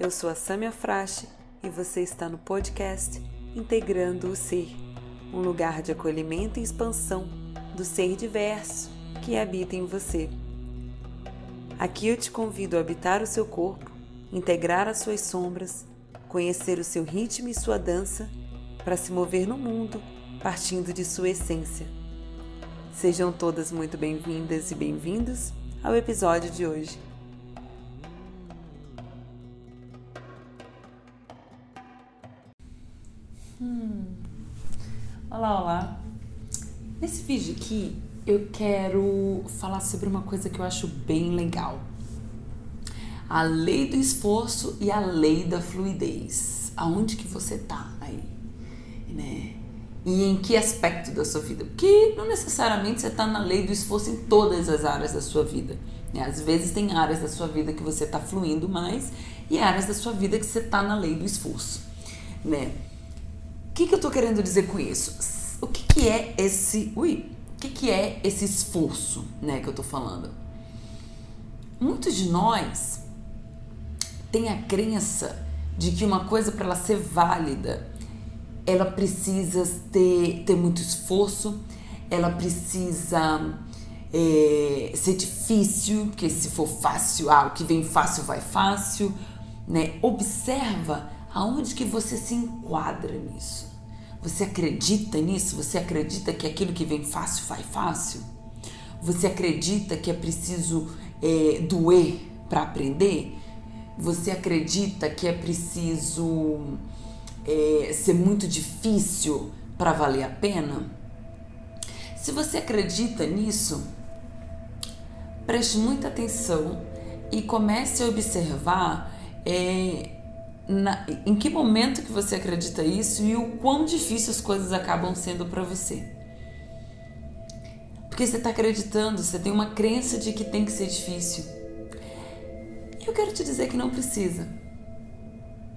Eu sou a Samia Frache e você está no podcast Integrando o Ser, um lugar de acolhimento e expansão do ser diverso que habita em você. Aqui eu te convido a habitar o seu corpo, integrar as suas sombras, conhecer o seu ritmo e sua dança para se mover no mundo partindo de sua essência. Sejam todas muito bem-vindas e bem-vindos ao episódio de hoje. Hum. Olá, olá. Nesse vídeo aqui eu quero falar sobre uma coisa que eu acho bem legal. A lei do esforço e a lei da fluidez. Aonde que você tá aí, né? E em que aspecto da sua vida? Porque não necessariamente você está na lei do esforço em todas as áreas da sua vida. Né? Às vezes tem áreas da sua vida que você está fluindo mais e áreas da sua vida que você está na lei do esforço, né? Que, que eu estou querendo dizer com isso? O que, que é esse. Ui! O que, que é esse esforço né, que eu estou falando? Muitos de nós têm a crença de que uma coisa para ela ser válida, ela precisa ter, ter muito esforço, ela precisa é, ser difícil, porque se for fácil, ah, o que vem fácil vai fácil, né? Observa aonde que você se enquadra nisso. Você acredita nisso? Você acredita que aquilo que vem fácil vai fácil? Você acredita que é preciso é, doer para aprender? Você acredita que é preciso é, ser muito difícil para valer a pena? Se você acredita nisso, preste muita atenção e comece a observar é, na, em que momento que você acredita isso e o quão difícil as coisas acabam sendo para você. Porque você está acreditando, você tem uma crença de que tem que ser difícil. Eu quero te dizer que não precisa.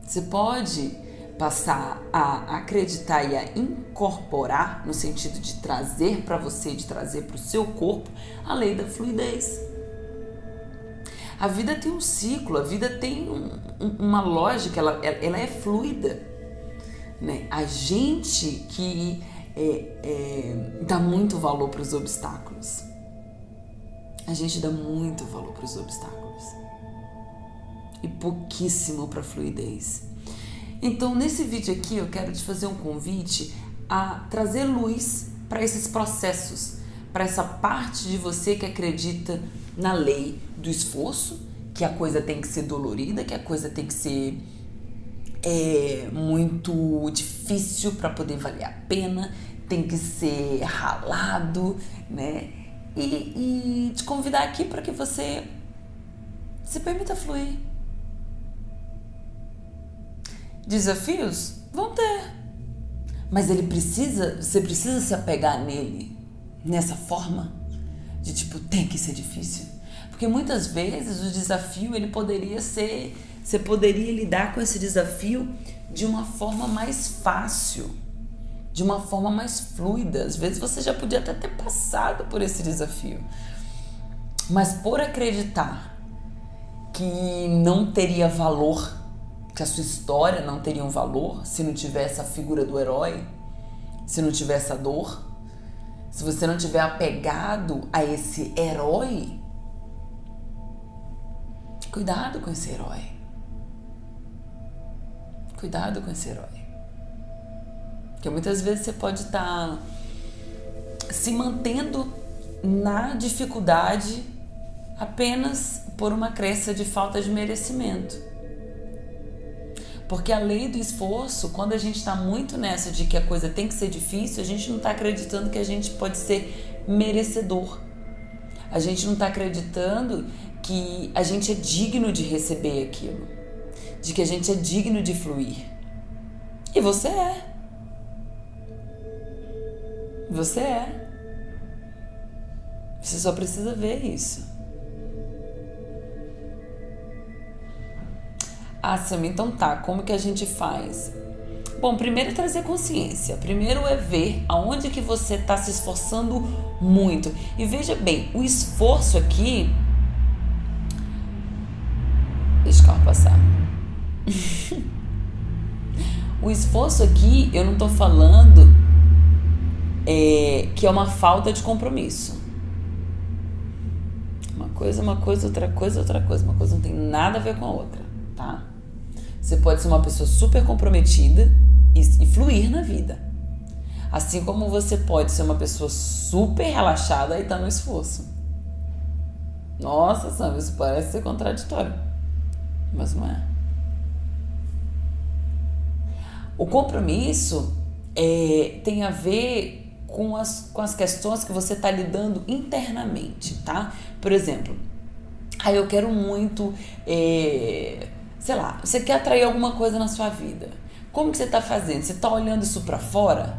Você pode passar a acreditar e a incorporar, no sentido de trazer para você, de trazer para o seu corpo, a lei da fluidez. A vida tem um ciclo, a vida tem um, uma lógica, ela, ela é fluida. Né? A gente que é, é, dá muito valor para os obstáculos. A gente dá muito valor para os obstáculos e pouquíssimo para fluidez. Então, nesse vídeo aqui, eu quero te fazer um convite a trazer luz para esses processos, para essa parte de você que acredita na lei do esforço, que a coisa tem que ser dolorida, que a coisa tem que ser é, muito difícil para poder valer a pena, tem que ser ralado, né? E, e te convidar aqui para que você se permita fluir. Desafios vão ter, mas ele precisa, você precisa se apegar nele nessa forma de tipo, tem que ser difícil. Porque muitas vezes o desafio ele poderia ser, você poderia lidar com esse desafio de uma forma mais fácil, de uma forma mais fluida. Às vezes você já podia até ter passado por esse desafio. Mas por acreditar que não teria valor, que a sua história não teria um valor se não tivesse a figura do herói, se não tivesse a dor, se você não tiver apegado a esse herói, cuidado com esse herói. Cuidado com esse herói. Porque muitas vezes você pode estar se mantendo na dificuldade apenas por uma crença de falta de merecimento. Porque a lei do esforço, quando a gente está muito nessa de que a coisa tem que ser difícil, a gente não está acreditando que a gente pode ser merecedor. A gente não está acreditando que a gente é digno de receber aquilo, de que a gente é digno de fluir. E você é. Você é. Você só precisa ver isso. Ah, Sam, então tá, como que a gente faz? Bom, primeiro é trazer consciência. Primeiro é ver aonde que você está se esforçando muito. E veja bem, o esforço aqui. Deixa o carro passar. o esforço aqui, eu não tô falando é, que é uma falta de compromisso. Uma coisa, uma coisa, outra coisa, outra coisa. Uma coisa não tem nada a ver com a outra, tá? Você pode ser uma pessoa super comprometida e, e fluir na vida. Assim como você pode ser uma pessoa super relaxada e tá no esforço. Nossa, Sam, isso parece ser contraditório. Mas não é. O compromisso é, tem a ver com as, com as questões que você está lidando internamente, tá? Por exemplo, aí eu quero muito, é, sei lá, você quer atrair alguma coisa na sua vida. Como que você está fazendo? Você está olhando isso para fora?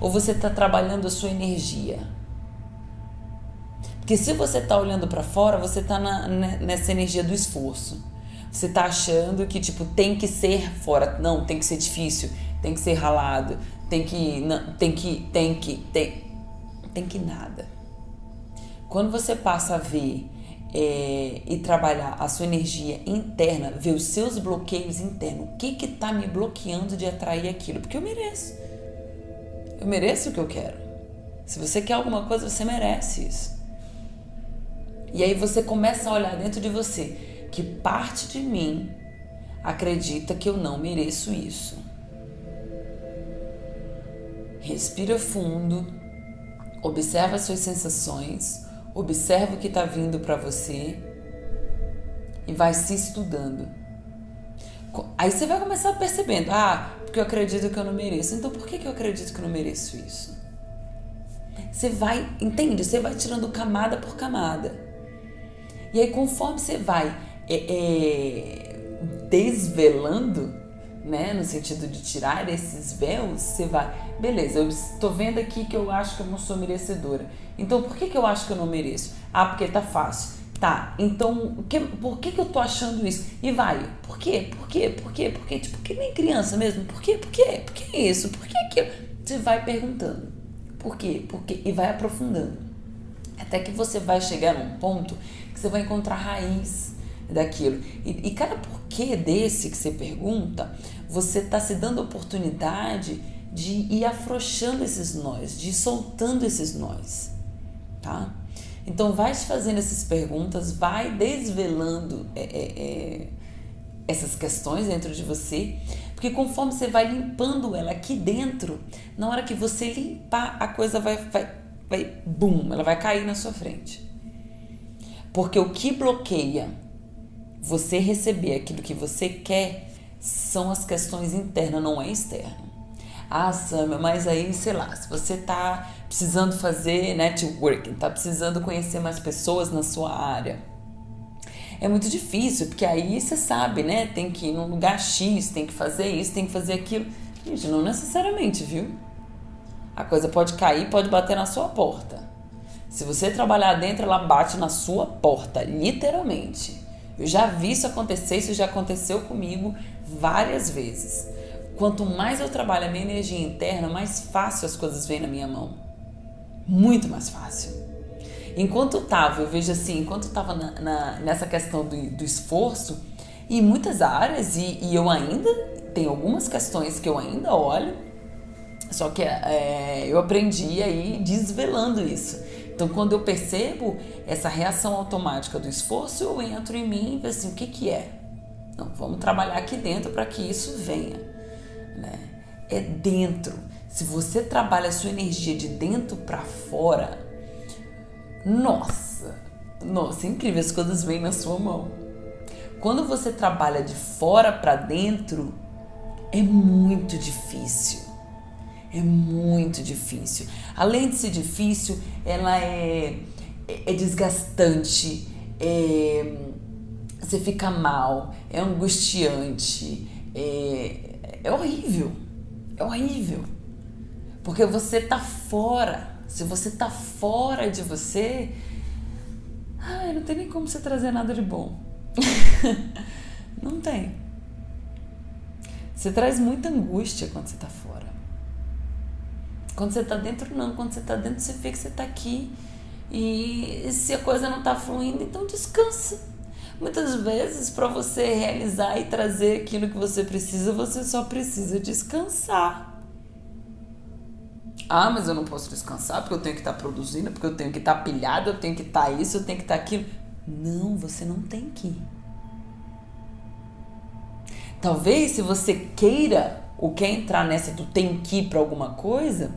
Ou você está trabalhando a sua energia? Porque se você está olhando para fora, você está nessa energia do esforço. Você está achando que tipo tem que ser fora, não, tem que ser difícil, tem que ser ralado, tem que, não, tem que, tem que, tem, tem que nada. Quando você passa a ver é, e trabalhar a sua energia interna, ver os seus bloqueios internos, o que que tá me bloqueando de atrair aquilo? Porque eu mereço. Eu mereço o que eu quero. Se você quer alguma coisa, você merece isso. E aí você começa a olhar dentro de você que parte de mim acredita que eu não mereço isso. Respira fundo, observa as suas sensações, observa o que está vindo para você e vai se estudando. Aí você vai começar percebendo, ah, porque eu acredito que eu não mereço. Então por que, que eu acredito que eu não mereço isso? Você vai, entende? Você vai tirando camada por camada. E aí conforme você vai é, é, desvelando, né, no sentido de tirar esses véus, você vai, beleza, eu estou vendo aqui que eu acho que eu não sou merecedora. Então, por que, que eu acho que eu não mereço? Ah, porque tá fácil. Tá, então, que, por que, que eu tô achando isso? E vai, por quê? Por quê? Por quê? Por quê? Tipo, que nem criança mesmo. Por quê? Por quê? Por que isso? Por que aquilo? Você vai perguntando. Por quê? Por quê? E vai aprofundando. Até que você vai chegar num ponto que você vai encontrar raiz daquilo. E, e cada porquê desse que você pergunta, você está se dando oportunidade de ir afrouxando esses nós, de ir soltando esses nós, tá? Então vai te fazendo essas perguntas, vai desvelando é, é, é, essas questões dentro de você, porque conforme você vai limpando ela aqui dentro, na hora que você limpar, a coisa vai, vai, vai, bum, ela vai cair na sua frente. Porque o que bloqueia você receber aquilo que você quer são as questões internas, não é externo. Ah, Samia, mas aí, sei lá, se você tá precisando fazer networking, tá precisando conhecer mais pessoas na sua área, é muito difícil, porque aí você sabe, né? Tem que ir num lugar X, tem que fazer isso, tem que fazer aquilo. Gente, não necessariamente, viu? A coisa pode cair, pode bater na sua porta. Se você trabalhar dentro, ela bate na sua porta, literalmente. Eu já vi isso acontecer, isso já aconteceu comigo várias vezes. Quanto mais eu trabalho a minha energia interna, mais fácil as coisas vêm na minha mão. Muito mais fácil. Enquanto eu tava, eu vejo assim, enquanto eu tava na, na, nessa questão do, do esforço, em muitas áreas, e, e, eu ainda tem algumas questões que eu ainda olho, só que é, eu aprendi aí desvelando isso. Então, quando eu percebo essa reação automática do esforço, eu entro em mim e vejo assim, o que, que é? Não, vamos trabalhar aqui dentro para que isso venha. Né? É dentro. Se você trabalha a sua energia de dentro para fora, nossa, nossa, é incrível, as coisas vêm na sua mão. Quando você trabalha de fora para dentro, é muito difícil. É muito difícil. Além de ser difícil, ela é, é desgastante, é, você fica mal, é angustiante, é, é horrível. É horrível. Porque você tá fora. Se você tá fora de você, ai, não tem nem como você trazer nada de bom. não tem. Você traz muita angústia quando você tá fora. Quando você tá dentro, não. Quando você tá dentro, você vê que você tá aqui. E se a coisa não tá fluindo, então descansa. Muitas vezes, para você realizar e trazer aquilo que você precisa, você só precisa descansar. Ah, mas eu não posso descansar porque eu tenho que estar tá produzindo, porque eu tenho que estar tá pilhado, eu tenho que estar tá isso, eu tenho que estar tá aquilo. Não, você não tem que. Talvez se você queira ou quer entrar nessa do tem que para alguma coisa,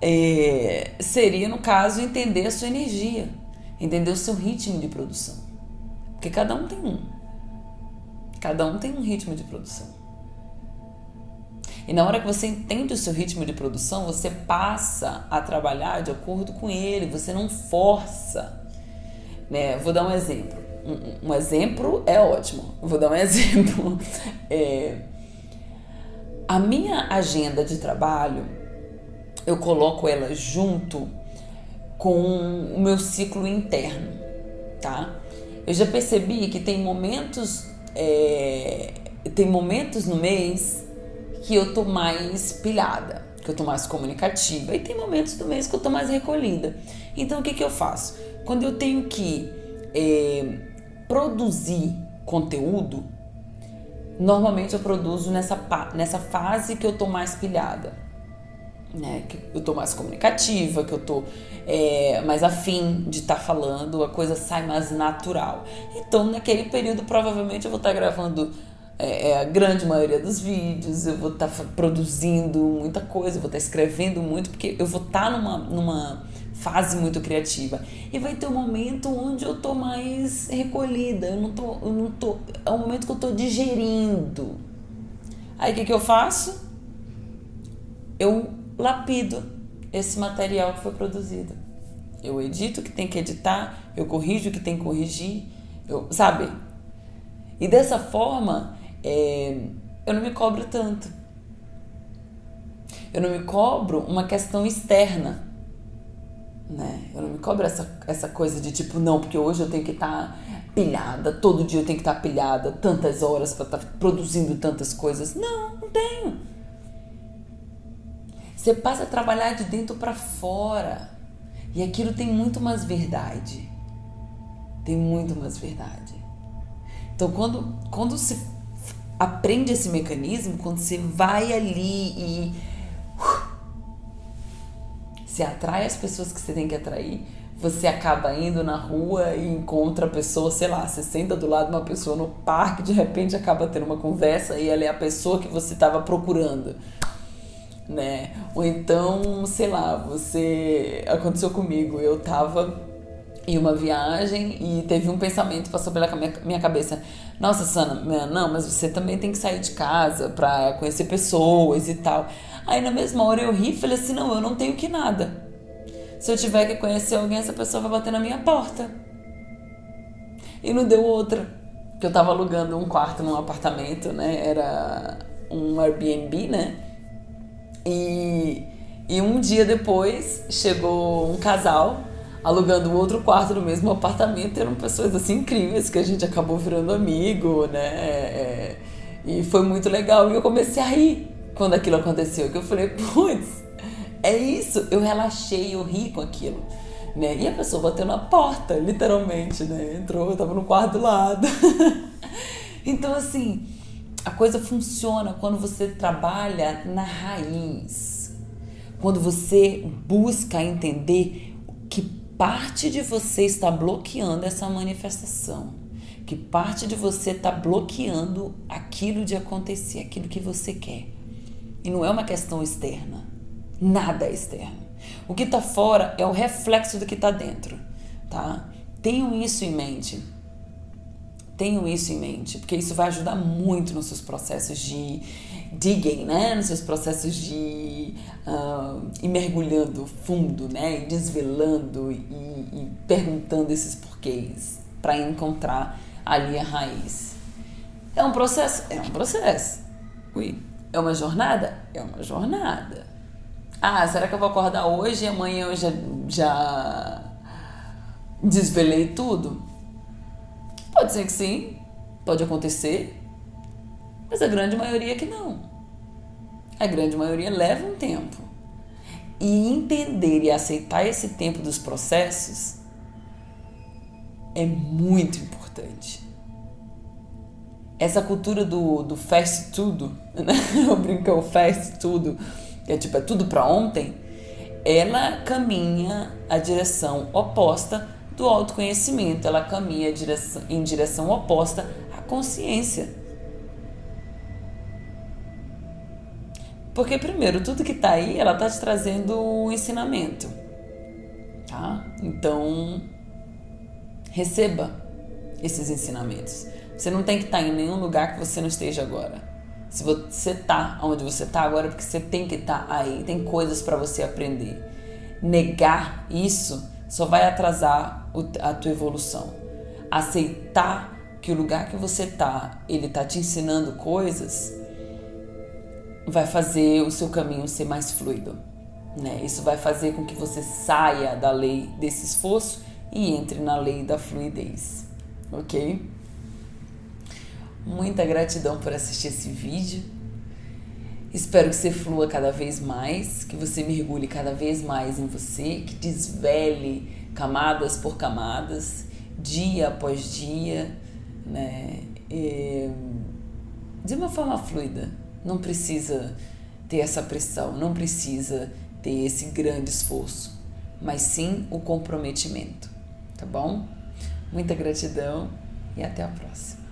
é, seria no caso entender a sua energia, entender o seu ritmo de produção. Porque cada um tem um. Cada um tem um ritmo de produção. E na hora que você entende o seu ritmo de produção, você passa a trabalhar de acordo com ele, você não força. Né? Vou dar um exemplo. Um, um exemplo é ótimo. Vou dar um exemplo. É, a minha agenda de trabalho, eu coloco ela junto com o meu ciclo interno, tá? Eu já percebi que tem momentos, é, tem momentos no mês que eu tô mais pilhada, que eu tô mais comunicativa. E tem momentos do mês que eu tô mais recolhida. Então o que, que eu faço? Quando eu tenho que é, produzir conteúdo, normalmente eu produzo nessa, nessa fase que eu tô mais pilhada. Né, que eu tô mais comunicativa, que eu tô é, mais afim de estar tá falando, a coisa sai mais natural. Então, naquele período, provavelmente eu vou estar tá gravando é, é, a grande maioria dos vídeos, eu vou estar tá produzindo muita coisa, eu vou estar tá escrevendo muito, porque eu vou estar tá numa, numa fase muito criativa. E vai ter um momento onde eu tô mais recolhida, eu não tô, eu não tô, é um momento que eu tô digerindo. Aí o que, que eu faço? Eu lapido esse material que foi produzido. Eu edito o que tem que editar, eu corrijo o que tem que corrigir, eu, sabe? E dessa forma, é, eu não me cobro tanto. Eu não me cobro uma questão externa. Né? Eu não me cobro essa, essa coisa de tipo, não, porque hoje eu tenho que estar tá pilhada, todo dia eu tenho que estar tá pilhada, tantas horas para estar tá produzindo tantas coisas. Não. Você passa a trabalhar de dentro para fora. E aquilo tem muito mais verdade. Tem muito mais verdade. Então, quando, quando se aprende esse mecanismo quando você vai ali e uh, se atrai as pessoas que você tem que atrair, você acaba indo na rua e encontra a pessoa, sei lá, você senta do lado de uma pessoa no parque, de repente acaba tendo uma conversa e ela é a pessoa que você estava procurando. Né? Ou então, sei lá, você aconteceu comigo, eu tava em uma viagem e teve um pensamento passou pela minha cabeça. Nossa, Sana, não, mas você também tem que sair de casa para conhecer pessoas e tal. Aí na mesma hora eu ri e falei assim: não, eu não tenho que nada. Se eu tiver que conhecer alguém, essa pessoa vai bater na minha porta. E não deu outra. Que eu tava alugando um quarto num apartamento, né? Era um Airbnb, né? E, e um dia depois chegou um casal alugando outro quarto no mesmo apartamento. Eram pessoas assim incríveis que a gente acabou virando amigo, né? É, e foi muito legal. E eu comecei a rir quando aquilo aconteceu. Que eu falei, putz, é isso. Eu relaxei, eu ri com aquilo. Né? E a pessoa bateu na porta, literalmente, né? Entrou, eu tava no quarto do lado. então, assim, a coisa funciona quando você trabalha na raiz. Quando você busca entender que parte de você está bloqueando essa manifestação, que parte de você está bloqueando aquilo de acontecer, aquilo que você quer. E não é uma questão externa. Nada é externo. O que está fora é o reflexo do que está dentro, tá? Tenham isso em mente. Tenham isso em mente, porque isso vai ajudar muito nos seus processos de digging, né? Nos seus processos de uh, ir mergulhando fundo, né? E desvelando e, e perguntando esses porquês para encontrar ali a raiz. É um processo? É um processo. Ui. É uma jornada? É uma jornada. Ah, será que eu vou acordar hoje e amanhã eu já, já desvelei tudo? Pode ser que sim, pode acontecer, mas a grande maioria que não. A grande maioria leva um tempo. E entender e aceitar esse tempo dos processos é muito importante. Essa cultura do, do fast tudo, né? Eu brinco, o fast tudo, que é tipo, é tudo para ontem, ela caminha a direção oposta do autoconhecimento, ela caminha em direção oposta à consciência. Porque, primeiro, tudo que está aí, ela está te trazendo um ensinamento. Tá? Então, receba esses ensinamentos. Você não tem que estar tá em nenhum lugar que você não esteja agora. Se você está onde você está agora, é porque você tem que estar tá aí. Tem coisas para você aprender. Negar isso só vai atrasar a tua evolução. Aceitar que o lugar que você está, ele está te ensinando coisas vai fazer o seu caminho ser mais fluido. Né? Isso vai fazer com que você saia da lei desse esforço e entre na lei da fluidez, ok? Muita gratidão por assistir esse vídeo. Espero que você flua cada vez mais, que você mergulhe cada vez mais em você, que desvele camadas por camadas, dia após dia, né? E de uma forma fluida não precisa ter essa pressão, não precisa ter esse grande esforço, mas sim o comprometimento, tá bom? Muita gratidão e até a próxima.